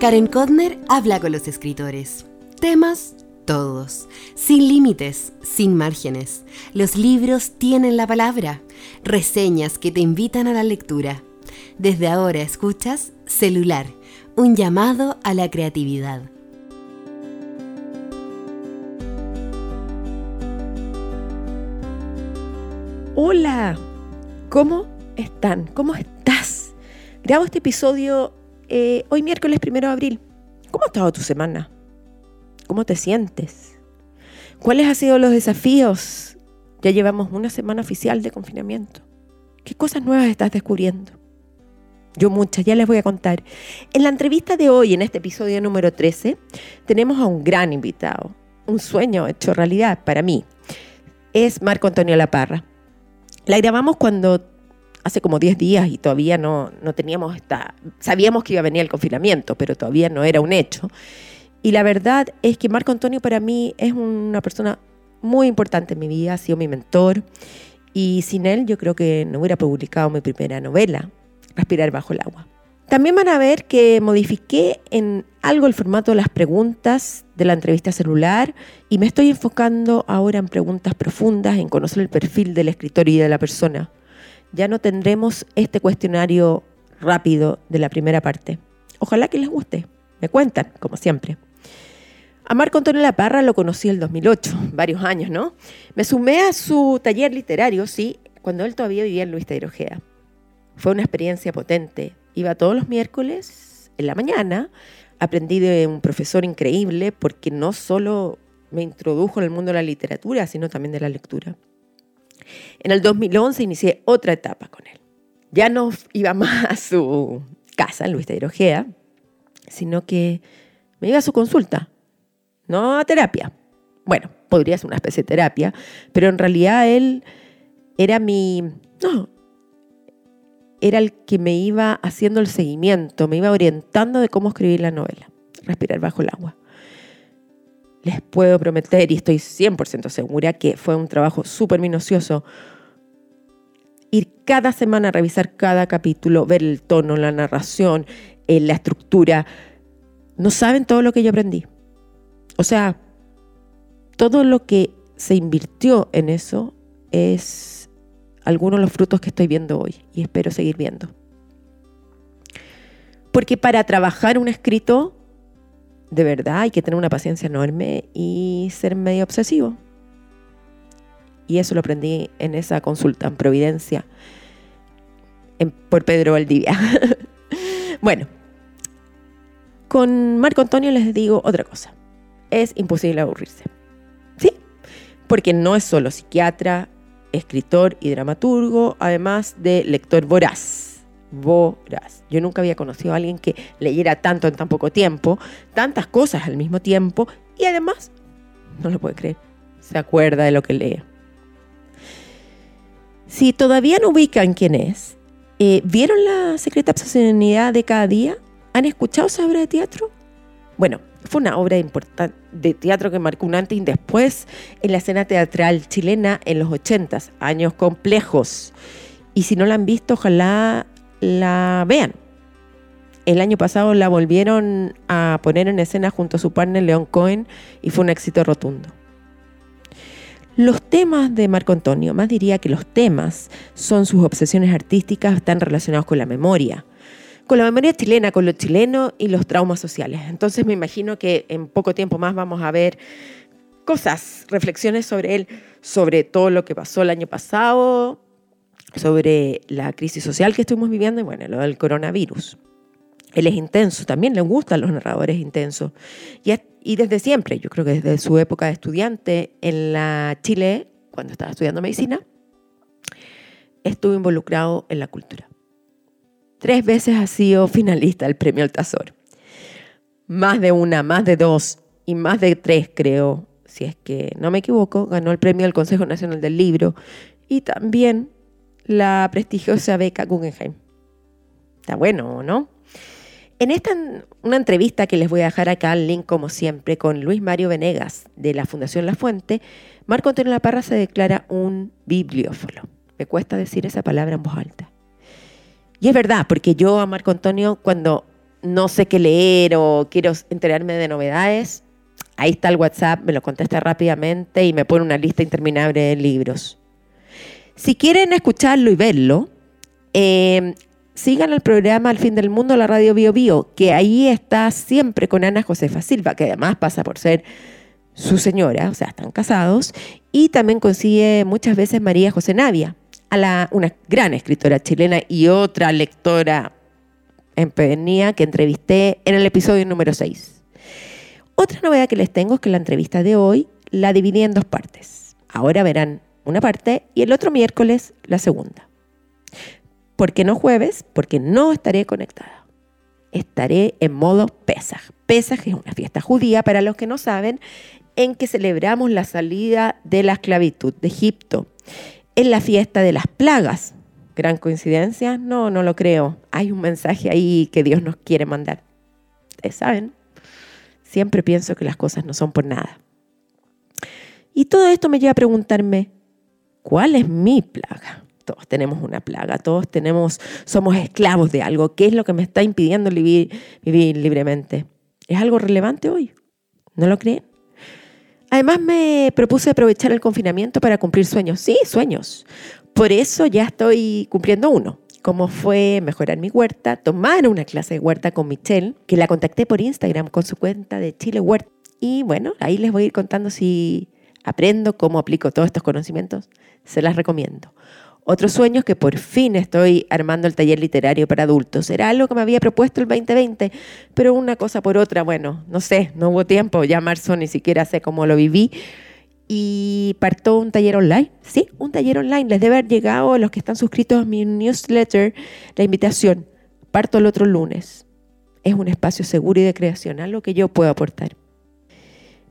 Karen Kodner habla con los escritores. Temas todos, sin límites, sin márgenes. Los libros tienen la palabra, reseñas que te invitan a la lectura. Desde ahora escuchas Celular, un llamado a la creatividad. Hola, ¿cómo están? ¿Cómo estás? Grabo este episodio eh, hoy miércoles primero de abril. ¿Cómo ha estado tu semana? ¿Cómo te sientes? ¿Cuáles han sido los desafíos? Ya llevamos una semana oficial de confinamiento. ¿Qué cosas nuevas estás descubriendo? Yo muchas, ya les voy a contar. En la entrevista de hoy, en este episodio número 13, tenemos a un gran invitado, un sueño hecho realidad para mí. Es Marco Antonio Laparra. La grabamos cuando hace como 10 días y todavía no, no teníamos esta... Sabíamos que iba a venir el confinamiento, pero todavía no era un hecho. Y la verdad es que Marco Antonio para mí es una persona muy importante en mi vida, ha sido mi mentor. Y sin él yo creo que no hubiera publicado mi primera novela, Respirar bajo el agua. También van a ver que modifiqué en algo el formato de las preguntas de la entrevista celular y me estoy enfocando ahora en preguntas profundas, en conocer el perfil del escritor y de la persona. Ya no tendremos este cuestionario rápido de la primera parte. Ojalá que les guste. Me cuentan, como siempre. A Marco Antonio La Parra lo conocí en el 2008, varios años, ¿no? Me sumé a su taller literario, sí, cuando él todavía vivía en Luis de Fue una experiencia potente. Iba todos los miércoles en la mañana. Aprendí de un profesor increíble porque no solo me introdujo en el mundo de la literatura, sino también de la lectura. En el 2011 inicié otra etapa con él. Ya no iba más a su casa Luis de sino que me iba a su consulta no a terapia. Bueno, podría ser una especie de terapia, pero en realidad él era mi... No, era el que me iba haciendo el seguimiento, me iba orientando de cómo escribir la novela, Respirar bajo el agua. Les puedo prometer, y estoy 100% segura, que fue un trabajo súper minucioso, ir cada semana a revisar cada capítulo, ver el tono, la narración, eh, la estructura. No saben todo lo que yo aprendí. O sea, todo lo que se invirtió en eso es algunos de los frutos que estoy viendo hoy y espero seguir viendo. Porque para trabajar un escrito, de verdad hay que tener una paciencia enorme y ser medio obsesivo. Y eso lo aprendí en esa consulta en Providencia por Pedro Valdivia. bueno, con Marco Antonio les digo otra cosa es imposible aburrirse. ¿Sí? Porque no es solo psiquiatra, escritor y dramaturgo, además de lector voraz. Voraz. Yo nunca había conocido a alguien que leyera tanto en tan poco tiempo, tantas cosas al mismo tiempo y además, no lo puede creer, se acuerda de lo que lee. Si todavía no ubican quién es, eh, ¿vieron la secreta obsesionidad de cada día? ¿Han escuchado esa obra de teatro? Bueno, fue una obra importante de teatro que marcó un antes y un después en la escena teatral chilena en los 80, años complejos. Y si no la han visto, ojalá la vean. El año pasado la volvieron a poner en escena junto a su partner León Cohen y fue un éxito rotundo. Los temas de Marco Antonio, más diría que los temas son sus obsesiones artísticas, están relacionados con la memoria, con la memoria chilena, con lo chileno y los traumas sociales. Entonces me imagino que en poco tiempo más vamos a ver cosas, reflexiones sobre él, sobre todo lo que pasó el año pasado, sobre la crisis social que estuvimos viviendo y bueno, lo del coronavirus. Él es intenso, también le gustan los narradores intensos. Y, desde siempre, yo creo que desde su época de estudiante en Chile, cuando estaba estudiando medicina, estuvo involucrado en la cultura. Tres veces ha sido finalista del premio Altazor. Más de una, más de dos y más de tres, creo, si es que no me equivoco, ganó el premio del Consejo Nacional del Libro y también la prestigiosa beca Guggenheim. Está bueno, ¿no? En esta una entrevista que les voy a dejar acá el link como siempre con Luis Mario Venegas de la Fundación La Fuente, Marco Antonio La Parra se declara un bibliófilo. Me cuesta decir esa palabra en voz alta. Y es verdad, porque yo a Marco Antonio, cuando no sé qué leer o quiero enterarme de novedades, ahí está el WhatsApp, me lo contesta rápidamente y me pone una lista interminable de libros. Si quieren escucharlo y verlo, eh, sigan el programa Al fin del mundo, la radio Bio Bio, que ahí está siempre con Ana Josefa Silva, que además pasa por ser su señora, o sea, están casados, y también consigue muchas veces María José Navia, a una gran escritora chilena y otra lectora en Pernía que entrevisté en el episodio número 6. Otra novedad que les tengo es que la entrevista de hoy la dividí en dos partes. Ahora verán una parte y el otro miércoles la segunda. ¿Por qué no jueves? Porque no estaré conectada. Estaré en modo Pesaj. Pesaj es una fiesta judía, para los que no saben, en que celebramos la salida de la esclavitud de Egipto. Es la fiesta de las plagas. ¿Gran coincidencia? No, no lo creo. Hay un mensaje ahí que Dios nos quiere mandar. Ustedes saben, siempre pienso que las cosas no son por nada. Y todo esto me lleva a preguntarme, ¿cuál es mi plaga? Todos tenemos una plaga, todos tenemos, somos esclavos de algo. ¿Qué es lo que me está impidiendo vivir, libremente? ¿Es algo relevante hoy? ¿No lo creen? Además me propuse aprovechar el confinamiento para cumplir sueños. Sí, sueños. Por eso ya estoy cumpliendo uno. Como fue mejorar mi huerta, tomar una clase de huerta con Michelle, que la contacté por Instagram con su cuenta de Chile Huerta. Y bueno, ahí les voy a ir contando si aprendo, cómo aplico todos estos conocimientos. Se las recomiendo. Otros sueños que por fin estoy armando el taller literario para adultos. Era algo que me había propuesto el 2020, pero una cosa por otra, bueno, no sé, no hubo tiempo, ya marzo ni siquiera sé cómo lo viví. Y partó un taller online, sí, un taller online. Les debe haber llegado a los que están suscritos a mi newsletter la invitación. Parto el otro lunes. Es un espacio seguro y de creación, algo que yo puedo aportar.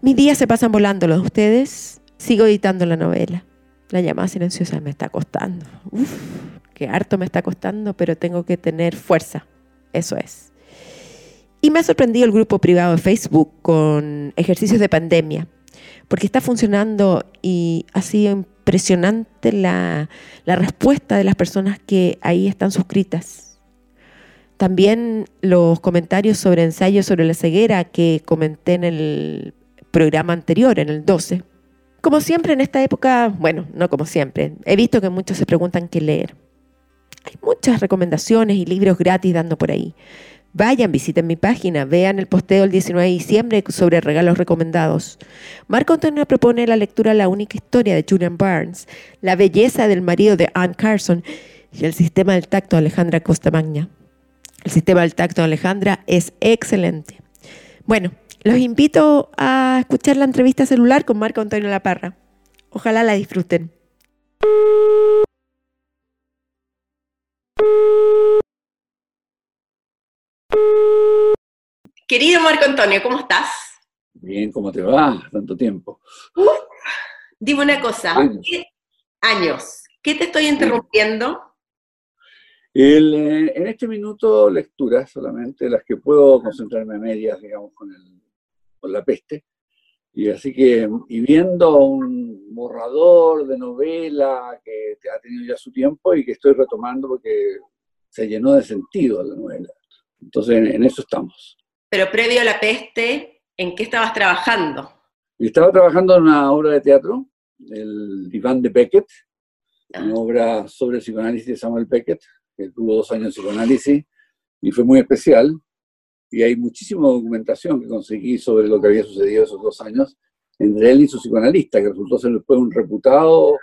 Mis días se pasan volando, los de ustedes. Sigo editando la novela. La llamada silenciosa me está costando. Uf, qué harto me está costando, pero tengo que tener fuerza. Eso es. Y me ha sorprendido el grupo privado de Facebook con ejercicios de pandemia, porque está funcionando y ha sido impresionante la respuesta de las personas que ahí están suscritas. También los comentarios sobre ensayos sobre la ceguera que comenté en el programa anterior, en el 12 como siempre en esta época, bueno, no como siempre, he visto que muchos se preguntan qué leer. Hay muchas recomendaciones y libros gratis dando por ahí. Vayan, visiten mi página, vean el posteo del 19 de diciembre sobre regalos recomendados. Marco Antonio propone la lectura La única historia de Julian Barnes, La belleza del marido de Anne Carson y El sistema del tacto de Alejandra Costa Magna. El sistema del tacto de Alejandra es excelente. Bueno, los invito a escuchar la entrevista celular con Marco Antonio Laparra. Ojalá la disfruten. Querido Marco Antonio, ¿cómo estás? Bien, ¿cómo te va? Tanto tiempo. dime una cosa. Años. ¿Qué, años. ¿Qué te estoy interrumpiendo? Eh, en este minuto, lecturas solamente, las que puedo concentrarme a medias, digamos, con el con la peste. Y así que, y viendo un borrador de novela que ha tenido ya su tiempo y que estoy retomando porque se llenó de sentido la novela. Entonces, en, eso estamos. Pero previo a la peste, ¿en qué estabas trabajando? estaba trabajando en una obra de teatro, el Diván de Beckett, una ah. obra sobre el psicoanálisis de Samuel Beckett, que tuvo dos años de psicoanálisis y fue muy especial y hay muchísima documentación que conseguí sobre lo que había sucedido esos dos años entre él y su psicoanalista, que resultó ser después un reputado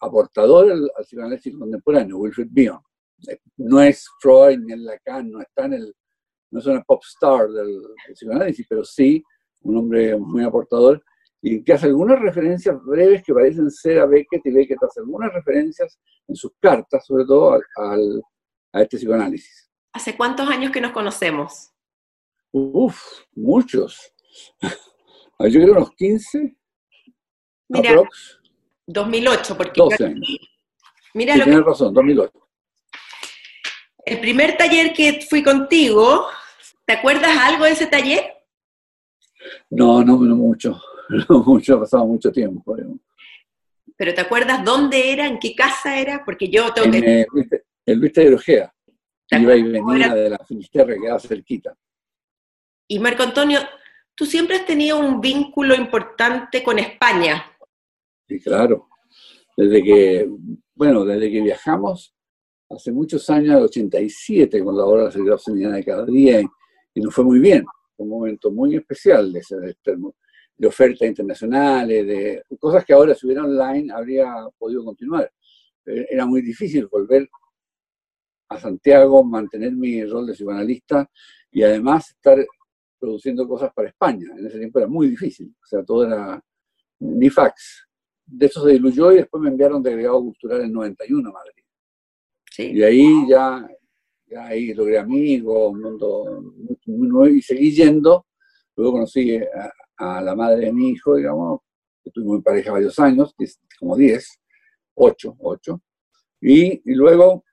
aportador al, psicoanálisis contemporáneo, Wilfred Bion. No es Freud ni el Lacan, no está en el, no es una pop star del, psicoanálisis, pero sí un hombre muy aportador y que hace algunas referencias breves que parecen ser a Beckett y Beckett hace algunas referencias en sus cartas, sobre todo al, a este psicoanálisis. ¿Hace cuántos años que nos conocemos? Uf, muchos. Yo creo unos 15. Mira, 2008, porque... 12 años. Mira lo tienes razón, 2008. El primer taller que fui contigo, ¿te acuerdas algo de ese taller? No, no, no mucho. No mucho, ha pasado mucho tiempo. ¿Pero te acuerdas dónde era, en qué casa era? Porque yo tengo en, que... El Luis de Iba y venía de la Finisterre, que quedaba cerquita. Y Marco Antonio, tú siempre has tenido un vínculo importante con España. Sí, claro. Desde que, bueno, desde que viajamos hace muchos años, el 87, con la obra de la Secretaría Unidad de cada día, y, nos fue muy bien. un momento muy especial de, ese, de, ofertas internacionales, de cosas que ahora si hubiera online habría podido continuar. Eh, era muy difícil volver a Santiago, mantener mi rol de psicoanalista y además estar produciendo cosas para España. En ese tiempo era muy difícil, o sea, todo era ni fax. De eso se diluyó y después me enviaron de agregado cultural en 91 a Madrid. Sí. Y ahí ya, ya ahí logré amigos, un mundo muy, nuevo y seguí yendo. Luego conocí a, la madre de mi hijo, digamos, que tuvimos en pareja varios años, como 10, 8, 8. Y, y luego,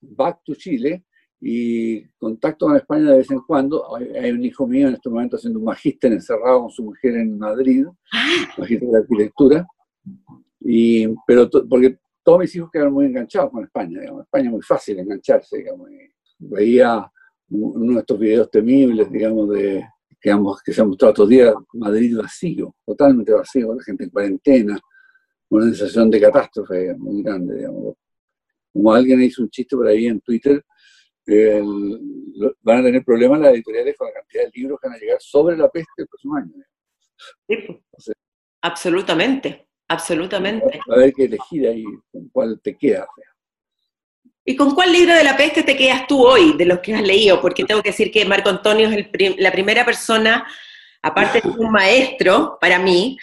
back to Chile, y contacto con España de vez en cuando. Hay, un hijo mío en este momento haciendo un magíster encerrado con su mujer en Madrid, ah. magíster de arquitectura, y, pero porque todos mis hijos quedaron muy enganchados con España, digamos. España es muy fácil engancharse, digamos. veía uno de estos videos temibles, digamos, de, digamos, que se han mostrado estos días, Madrid vacío, totalmente vacío, la gente en cuarentena, una sensación de catástrofe muy grande, digamos. Como alguien hizo un chiste por ahí en Twitter, van a tener problemas las editoriales con la cantidad de libros que van a llegar sobre la peste el próximo año. Sí, absolutamente, absolutamente. Va a haber que elegir ahí con cuál te quedas. ¿Y con cuál libro de la peste te quedas tú hoy, de los que has leído? Porque tengo que decir que Marco Antonio es la primera persona, aparte de un maestro, para mí,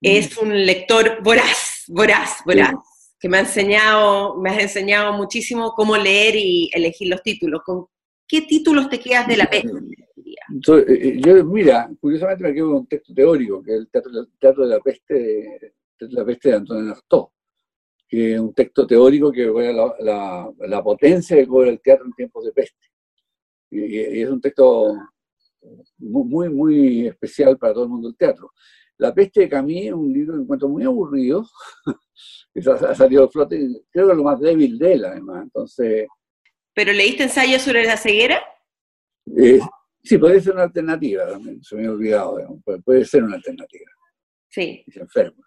es un lector voraz, voraz, voraz que me ha enseñado, me has enseñado muchísimo cómo leer y elegir los títulos. ¿Con qué títulos te quedas de la peste? Eh, eh, yo, mira, curiosamente me quedo con un texto teórico, que es el Teatro, de la Peste de, la Peste de Antonio Artaud, que es un texto teórico que ve la, la, potencia que cobra el teatro en tiempos de peste. Y, es un texto muy, muy especial para todo el mundo del teatro. La peste de Camille es un libro que encuentro muy aburrido, ha salido a flote, creo que es lo más débil de él, además. Entonces. ¿Pero leíste ensayo sobre la ceguera? Eh, sí, puede ser una alternativa también, se me ha olvidado, puede, ser una alternativa. Sí. se enferma.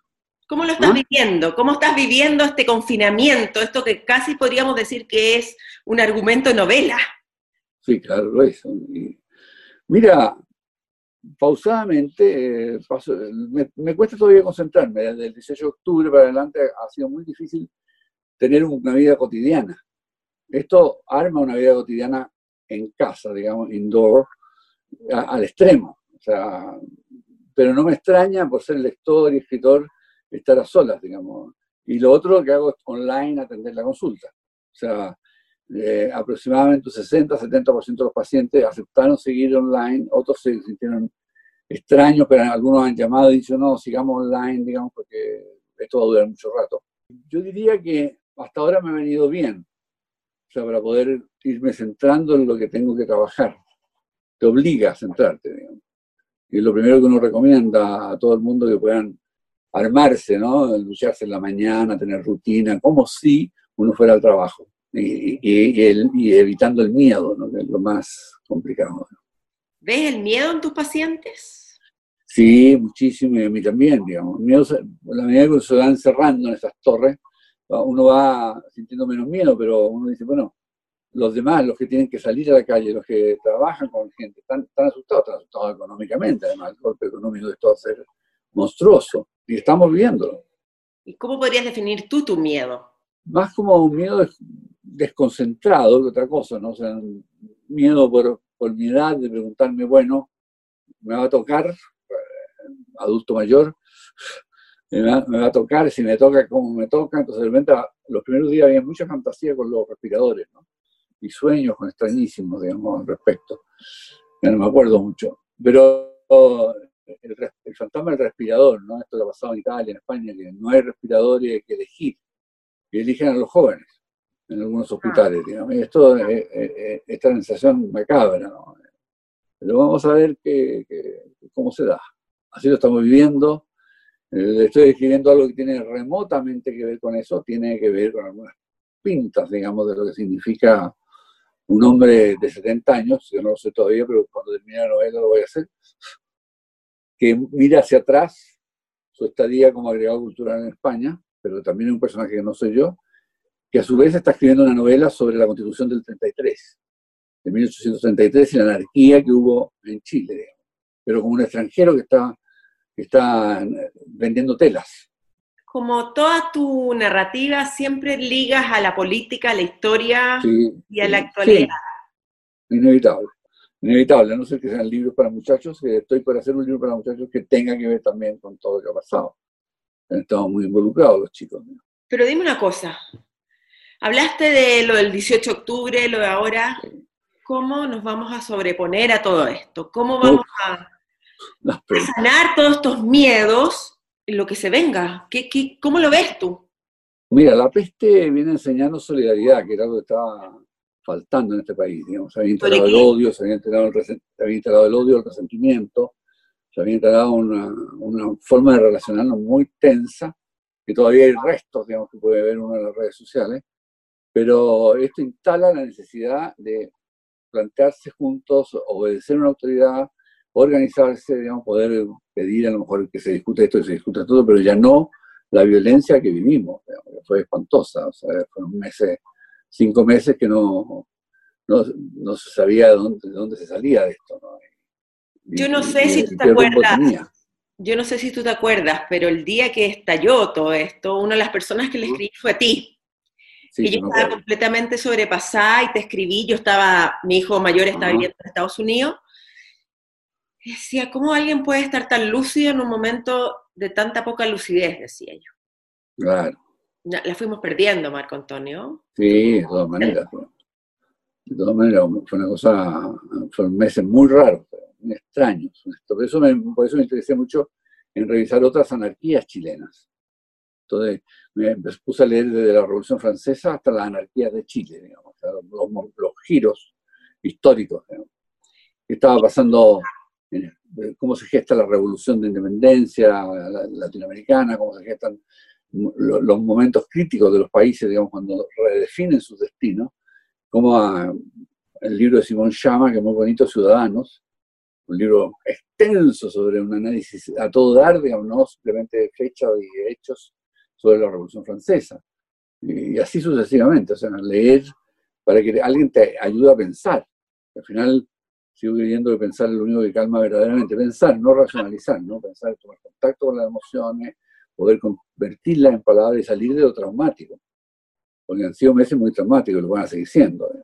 ¿Cómo lo estás ¿Ah? viviendo? ¿Cómo estás viviendo este confinamiento? Esto que casi podríamos decir que es un argumento novela. Sí, claro, lo es. mira, pausadamente, eh, me, cuesta todavía concentrarme. Desde el 18 de octubre para adelante ha sido muy difícil tener una vida cotidiana. Esto arma una vida cotidiana en casa, digamos, indoor, al extremo. Pero no me extraña por ser lector y escritor estar a solas, digamos. Y lo otro que hago es online atender la consulta. Eh, aproximadamente 60-70% de los pacientes aceptaron seguir online, otros se sintieron extraños, pero algunos han llamado y dicho, no, sigamos online, digamos, porque esto va a durar mucho rato. Yo diría que hasta ahora me ha venido bien, o sea, para poder irme centrando en lo que tengo que trabajar. Te obliga a centrarte, digamos. Y es lo primero que uno recomienda a todo el mundo que puedan armarse, ¿no? Lucharse en la mañana, tener rutina, como si uno fuera al trabajo y, evitando el miedo, ¿no? que es lo más complicado. ¿Ves el miedo en tus pacientes? Sí, muchísimo, y a mí también, digamos. Miedo, la medida que se van encerrando en esas torres, uno va sintiendo menos miedo, pero uno dice, bueno, los demás, los que tienen que salir a la calle, los que trabajan con gente, están, están asustados, están asustados económicamente, además, el golpe económico de esto va a ser monstruoso, y estamos viviéndolo. ¿Y cómo podrías definir tú tu miedo? Más como un miedo desconcentrado que otra cosa, ¿no? O sea, miedo por, por mi edad de preguntarme, bueno, me va a tocar, eh, adulto mayor, me va, a tocar, si me toca, como me toca, entonces de repente los primeros días había mucha fantasía con los respiradores, ¿no? Y sueños con extrañísimos, digamos, al respecto. Ya no me acuerdo mucho. Pero el, el, fantasma del respirador, ¿no? Esto lo ha pasado en Italia, en España, que no hay respiradores, que elegir. Y eligen a los jóvenes en algunos hospitales. Digamos. Y esto, eh, eh, esta sensación macabra. ¿no? Pero vamos a ver qué, cómo se da. Así lo estamos viviendo. Eh, estoy escribiendo algo que tiene remotamente que ver con eso, tiene que ver con algunas pintas, digamos, de lo que significa un hombre de 70 años, yo no lo sé todavía, pero cuando termine la novela lo voy a hacer, que mira hacia atrás su estadía como agregado cultural en España, pero también es un personaje que no soy yo, que a su vez está escribiendo una novela sobre la constitución del 33, de 1833 y la anarquía que hubo en Chile, pero como un extranjero que está, que está vendiendo telas. Como toda tu narrativa siempre ligas a la política, a la historia y a la actualidad. Inevitable inevitable, a no ser que sean libros para muchachos, estoy por hacer un libro para muchachos que tenga que ver también con todo lo que ha pasado. Estamos muy involucrados los chicos. Pero dime una cosa, hablaste de lo del 18 de octubre, lo de ahora, ¿cómo nos vamos a sobreponer a todo esto? ¿Cómo vamos a, sanar todos estos miedos en lo que se venga? ¿Qué, qué, cómo lo ves tú? Mira, la peste viene enseñando solidaridad, que era algo que estaba faltando en este país. Digamos. Se había instalado el odio, se había instalado el, el odio, el resentimiento, se había instalado una, una, forma de relacionarnos muy tensa, que todavía hay restos, digamos, que puede ver uno en las redes sociales, pero esto instala la necesidad de plantearse juntos, obedecer a una autoridad, organizarse, digamos, poder pedir a lo mejor que se discute esto y se discute todo, pero ya no la violencia que vivimos, digamos, que fue espantosa, o sea, fueron meses cinco meses que no, no, se sabía de dónde, dónde, se salía de esto. Yo no sé si tú te acuerdas. Yo no sé si tú te acuerdas, pero el día que estalló todo esto, una de las personas que le escribí fue a ti. Y yo estaba completamente sobrepasada y te escribí, yo estaba, mi hijo mayor estaba viviendo en Estados Unidos. Y decía, ¿cómo alguien puede estar tan lúcido en un momento de tanta poca lucidez? Decía yo. Claro la fuimos perdiendo, Marco Antonio. Sí, de todas maneras. De todas maneras, fue una cosa, fueron meses muy raros, muy extraños. Por eso, me, por eso me interesé mucho en revisar otras anarquías chilenas. Entonces, me puse a leer desde la Revolución Francesa hasta las anarquías de Chile, digamos, los, giros históricos. Digamos. ¿Qué estaba pasando? cómo se gesta la revolución de independencia latinoamericana, cómo se gestan los momentos críticos de los países, digamos, cuando redefinen sus destinos, como el libro de Simón Llama, que es muy bonito, Ciudadanos, un libro extenso sobre un análisis a todo dar, digamos, no simplemente de fechas y hechos sobre la Revolución Francesa. Y así sucesivamente, o sea, leer para que alguien te ayude a pensar. Al final, sigo creyendo que pensar es lo único que calma verdaderamente. Pensar, no racionalizar, ¿no? Pensar, tomar contacto con las emociones, poder convertirla en palabras y salir de lo traumático. Porque han sido meses muy traumáticos, lo van a seguir siendo. ¿eh?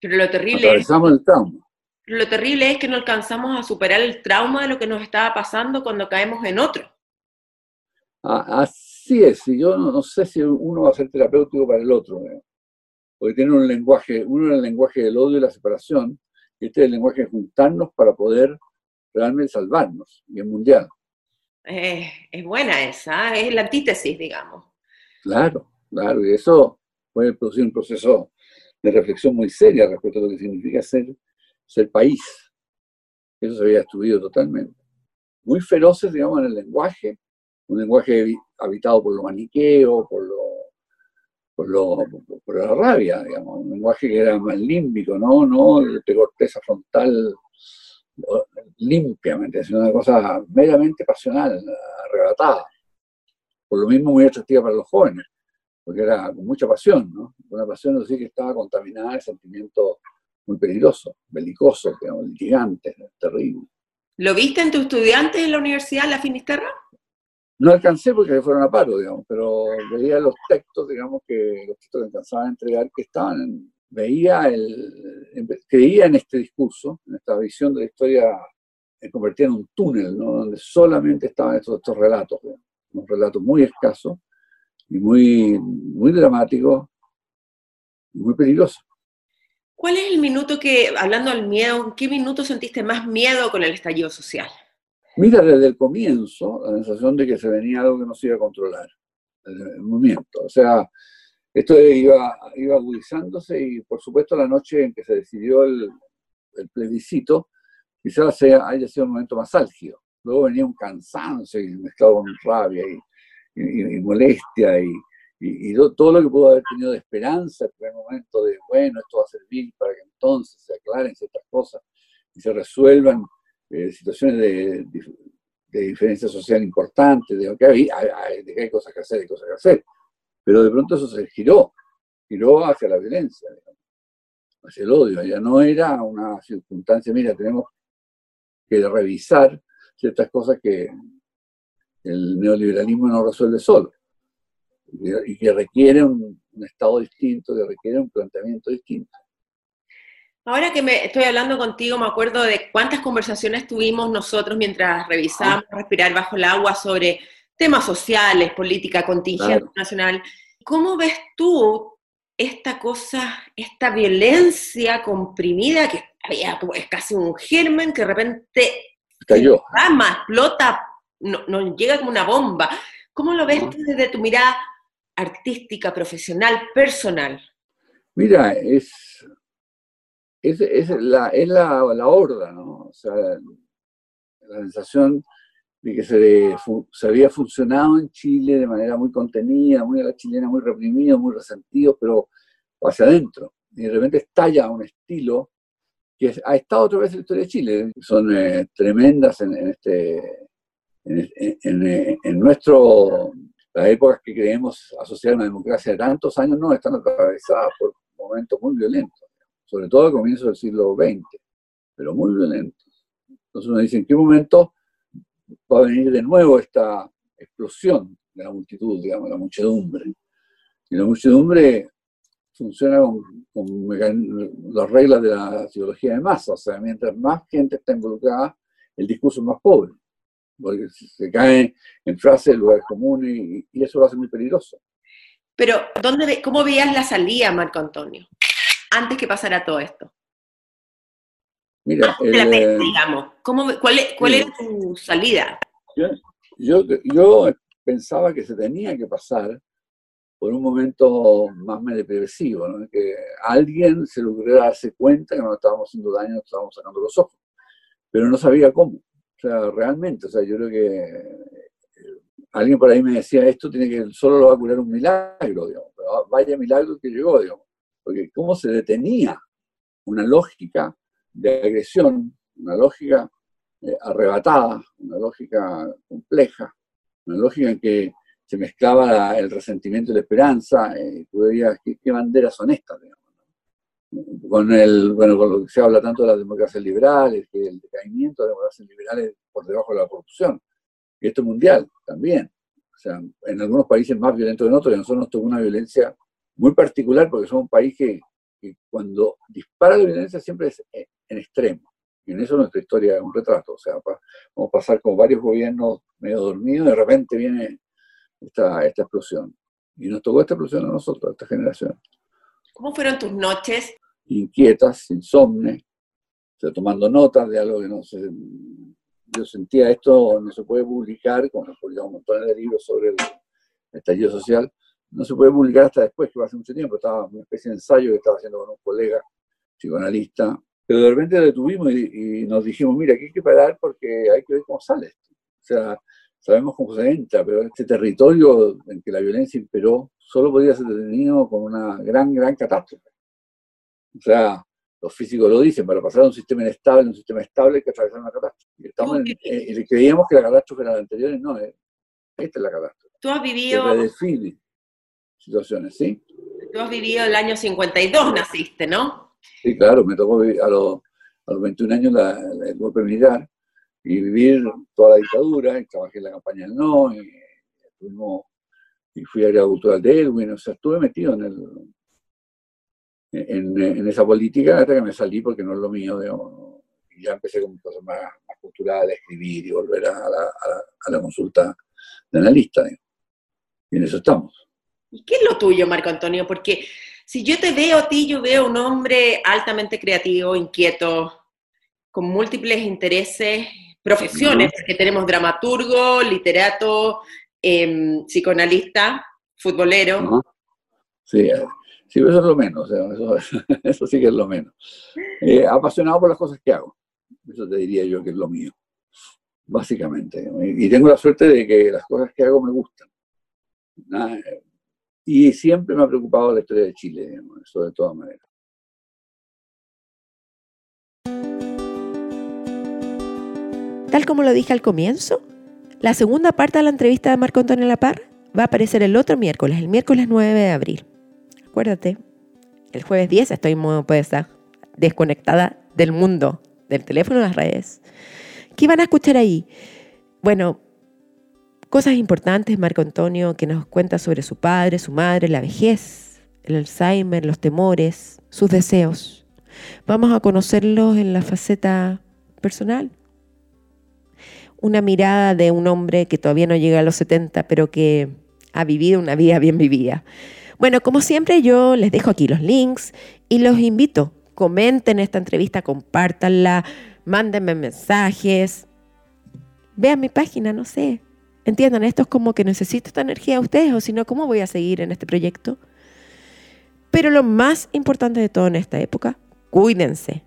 Pero lo terrible Atravesamos el trauma. Lo terrible es que no alcanzamos a superar el trauma de lo que nos estaba pasando cuando caemos en otro. Así es, y yo no, sé si uno va a ser terapéutico para el otro, ¿eh? porque tiene un lenguaje, uno es el lenguaje del odio y la separación, y este es el lenguaje de juntarnos para poder realmente salvarnos, y el mundial es buena esa, es la antítesis, digamos. Claro, claro, y eso puede producir un proceso de reflexión muy seria respecto a lo que significa ser, ser país. Eso se había destruido totalmente. Muy feroces, digamos, en el lenguaje, un lenguaje habitado por lo maniqueo, por lo por, la rabia, digamos, un lenguaje que era más límbico, ¿no? no de corteza frontal limpiamente, es una cosa meramente pasional, arrebatada. Por lo mismo muy atractiva para los jóvenes, porque era con mucha pasión, ¿no? Una pasión así que estaba contaminada de sentimientos muy peligrosos, belicosos, digamos, litigantes, terribles. ¿Lo viste en tus estudiantes en la universidad, la Finisterra? No alcancé porque fueron a paro, digamos, pero veía los textos, digamos, que los textos que alcanzaban a entregar que estaban veía el, creía en este discurso, en esta visión de la historia eh, convertida en un túnel, donde solamente estaban estos, relatos, un relato muy escaso y muy, muy dramático muy peligroso. ¿Cuál es el minuto que, hablando del miedo, en qué minuto sentiste más miedo con el estallido social? Mira, desde el comienzo, la sensación de que se venía algo que no se iba a controlar, el movimiento. O sea, esto iba, iba agudizándose y por supuesto la noche en que se decidió el, plebiscito, quizás sea, haya sido un momento más álgido. Luego venía un cansancio y mezclado con rabia y, molestia y, y, todo lo que pudo haber tenido de esperanza en el primer momento de, bueno, esto va a servir para que entonces se aclaren ciertas cosas y se resuelvan eh, situaciones de, de, diferencia social importante, de que, hay, que hay cosas que hacer, hay cosas que hacer. Pero de pronto eso se giró, giró hacia la violencia, hacia el odio. Ya no era una circunstancia, mira, tenemos que revisar ciertas cosas que el neoliberalismo no resuelve solo y que requiere un, estado distinto, que requiere un planteamiento distinto. Ahora que me estoy hablando contigo, me acuerdo de cuántas conversaciones tuvimos nosotros mientras revisábamos Respirar bajo el agua sobre temas sociales, política, contingencia nacional. ¿Cómo ves tú esta cosa, esta violencia comprimida que había, es casi un germen que de repente cayó, explota, nos no llega como una bomba? ¿Cómo lo ves tú desde tu mirada artística, profesional, personal? Mira, es, es, la, es la, horda, ¿no? O sea, la sensación de que se, se, había funcionado en Chile de manera muy contenida, muy a la chilena, muy reprimido, muy resentido, pero hacia adentro. Y de repente estalla un estilo que ha estado otra vez en la historia de Chile. Son eh, tremendas en, este, en, en, nuestro las épocas que creemos asociar a una democracia de tantos años no están atravesadas por momentos muy violentos, sobre todo a comienzos del siglo XX, pero muy violentos. Entonces uno dice, ¿en qué momento va a venir de nuevo esta explosión de la multitud, digamos, la muchedumbre? Y la muchedumbre funciona con, las reglas de la psicología de masa, o sea, mientras más gente está involucrada, el discurso es más pobre porque se caen en frases, lugares comunes, y, y, eso lo hace muy peligroso. Pero, ¿dónde, ¿cómo veías la salida, Marco Antonio, antes que pasara todo esto? Mira, digamos. ¿Cuál, cuál era tu salida? Yo, yo, pensaba que se tenía que pasar por un momento más depresivo, ¿no? que alguien se lograra darse cuenta que nos estábamos haciendo daño, nos estábamos sacando los ojos, pero no sabía cómo. O sea, realmente, o sea, yo creo que eh, alguien por ahí me decía, esto tiene que, solo lo va a curar un milagro, digamos, pero vaya milagro que llegó, digamos, porque cómo se detenía una lógica de agresión, una lógica eh, arrebatada, una lógica compleja, una lógica en que se mezclaba el resentimiento y la esperanza, tú veías qué, banderas son estas, digamos con el, bueno, con lo que se habla tanto de las democracias liberales, que el decaimiento de las democracias liberales por debajo de la corrupción. Y esto es mundial también. O sea, en algunos países más violentos que en otros, y nosotros nos tocó una violencia muy particular porque somos un país que, cuando dispara la violencia siempre es en extremo. Y en eso nuestra historia es un retrato. O sea, vamos a pasar con varios gobiernos medio dormidos y de repente viene esta, esta explosión. Y nos tocó esta explosión a nosotros, a esta generación. ¿Cómo fueron tus noches inquietas, insomnes, tomando notas de algo que no sé. Yo sentía esto no se puede publicar, como publicamos un montón de libros sobre el estallido social, no se puede publicar hasta después, que hace mucho tiempo. Estaba una especie de ensayo que estaba haciendo con un colega psicoanalista, pero de repente lo detuvimos y, nos dijimos, mira, aquí hay que parar porque hay que ver cómo sale esto. O sea, sabemos cómo se entra, pero este territorio en que la violencia imperó solo podía ser detenido con una gran, gran catástrofe. O sea, los físicos lo dicen, para pasar de un sistema inestable a un sistema estable hay que atravesar una catástrofe. Y, estamos en, creíamos que la catástrofe era la anterior, no, eh, esta es la catástrofe. Tú has vivido... Situaciones, ¿sí? Tú has vivido el año 52, naciste, ¿no? Sí, claro, me tocó vivir a los, a los 21 años la, el golpe militar y vivir toda la dictadura, y trabajé en la campaña del no, y, y fui a agricultura de Elwin, o sea, estuve metido en el, en, esa política hasta que me salí porque no es lo mío. y ya empecé con cosas más, más culturales, escribir y volver a la, a la, consulta de analista. Y en eso estamos. ¿Y qué es lo tuyo, Marco Antonio? Porque si yo te veo a ti, yo veo un hombre altamente creativo, inquieto, con múltiples intereses, profesiones, que tenemos dramaturgo, literato, em, psicoanalista, futbolero. Sí, Sí, eso es lo menos, eso, sí que es lo menos. Eh, apasionado por las cosas que hago, eso te diría yo que es lo mío, básicamente. Y tengo la suerte de que las cosas que hago me gustan. Y siempre me ha preocupado la historia de Chile, digamos, eso de todas maneras. Tal como lo dije al comienzo, la segunda parte de la entrevista de Marco Antonio Lapar va a aparecer el otro miércoles, el miércoles 9 de abril. Acuérdate, el jueves 10 estoy muy puesta, desconectada del mundo, del teléfono y las redes. ¿Qué van a escuchar ahí? Bueno, cosas importantes, Marco Antonio, que nos cuenta sobre su padre, su madre, la vejez, el Alzheimer, los temores, sus deseos. Vamos a conocerlos en la faceta personal, una mirada de un hombre que todavía no llega a los 70, pero que ha vivido una vida bien vivida. Bueno, como siempre yo les dejo aquí los links y los invito, comenten esta entrevista, compártanla, mándenme mensajes, vean mi página, no sé. Entiendan, esto es como que necesito esta energía de ustedes o si no, ¿cómo voy a seguir en este proyecto? Pero lo más importante de todo en esta época, cuídense,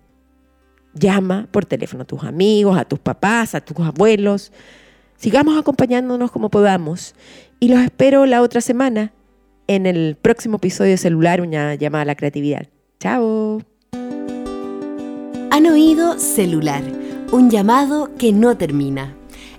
Llama por teléfono a tus amigos, a tus papás, a tus abuelos. Sigamos acompañándonos como podamos. Y los espero la otra semana en el próximo episodio de Celular, una llamada a la creatividad. Chao. Han oído Celular, un llamado que no termina.